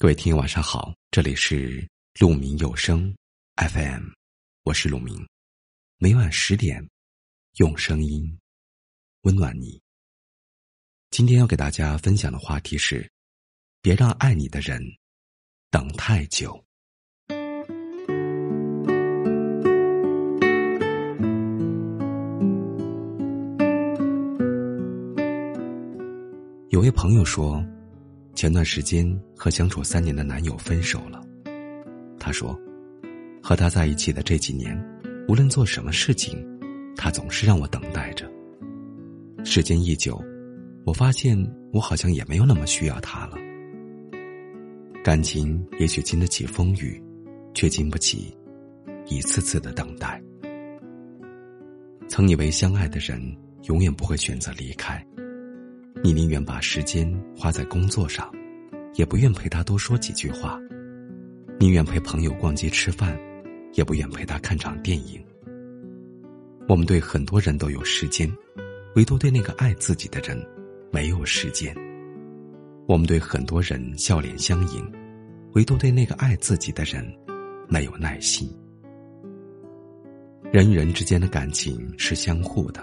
各位听友晚上好，这里是鹿鸣有声 FM，我是鹿鸣，每晚十点用声音温暖你。今天要给大家分享的话题是：别让爱你的人等太久。有位朋友说。前段时间和相处三年的男友分手了，他说，和他在一起的这几年，无论做什么事情，他总是让我等待着。时间一久，我发现我好像也没有那么需要他了。感情也许经得起风雨，却经不起一次次的等待。曾以为相爱的人永远不会选择离开。你宁愿把时间花在工作上，也不愿陪他多说几句话；宁愿陪朋友逛街吃饭，也不愿陪他看场电影。我们对很多人都有时间，唯独对那个爱自己的人没有时间。我们对很多人笑脸相迎，唯独对那个爱自己的人没有耐心。人与人之间的感情是相互的，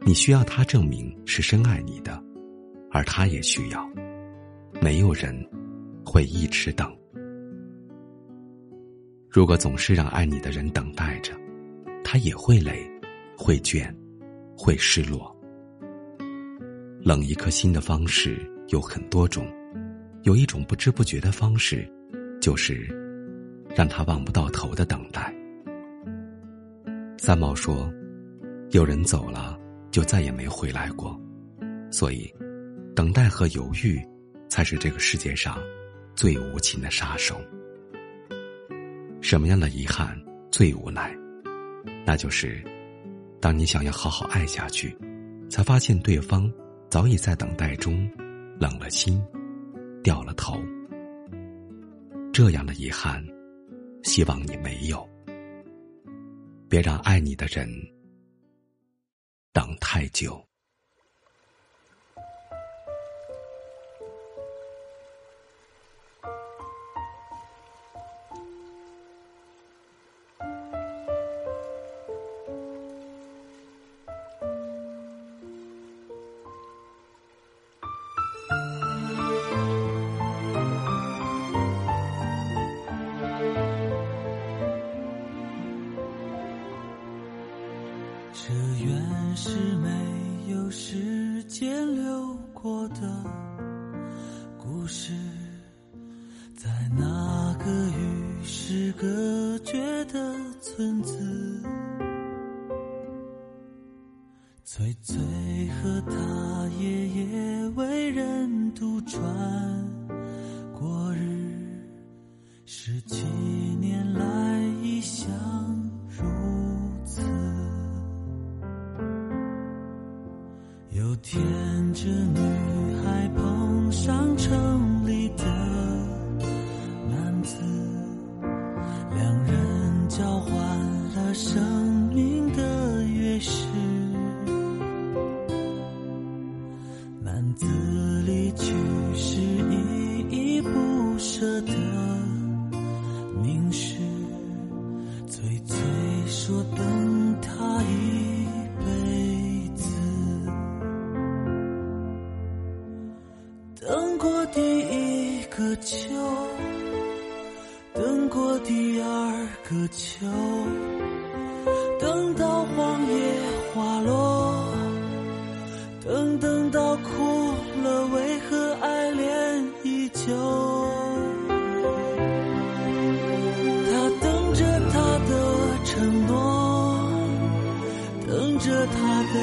你需要他证明是深爱你的。而他也需要，没有人会一直等。如果总是让爱你的人等待着，他也会累，会倦，会失落。冷一颗心的方式有很多种，有一种不知不觉的方式，就是让他望不到头的等待。三毛说：“有人走了，就再也没回来过。”所以。等待和犹豫，才是这个世界上最无情的杀手。什么样的遗憾最无奈？那就是，当你想要好好爱下去，才发现对方早已在等待中冷了心，掉了头。这样的遗憾，希望你没有。别让爱你的人等太久。原是没有时间流过的故事，在那个与世隔绝的村子，翠翠和他爷爷为人独传过日，十七年来一想这女孩碰上城里的男子，两人交换了生命的钥匙。男子离去个秋，等过第二个秋，等到黄叶花落，等等到哭了，为何爱恋依旧？他等着他的承诺，等着他的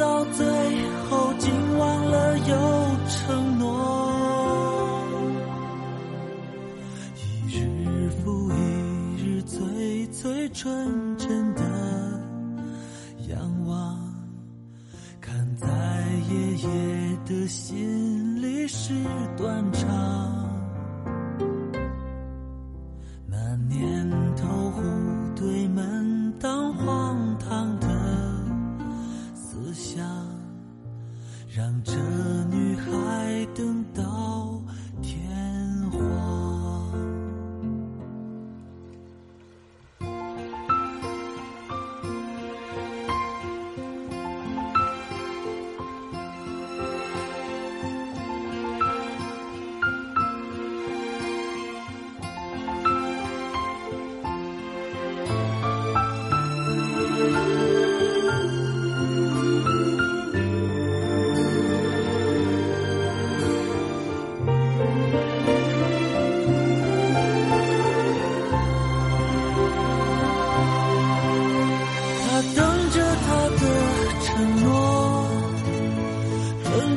到最后，竟忘了有承诺。一日复一日，最最纯真的仰望，看在爷爷的心里是断肠。让着你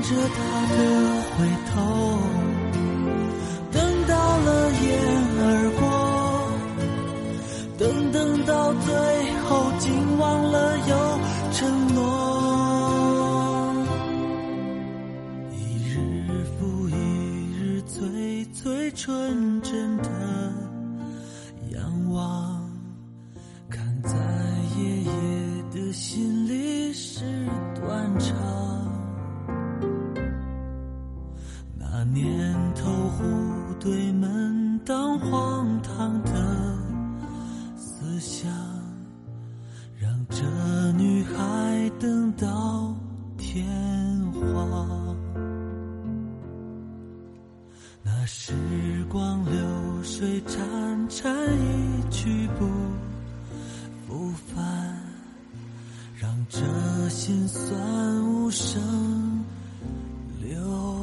着他的回头，等到了雁儿过，等等到最后，竟忘了有承诺。一日复一日，最最纯真的想，让这女孩等到天荒。那时光流水潺潺，一去不复返，让这心酸无声流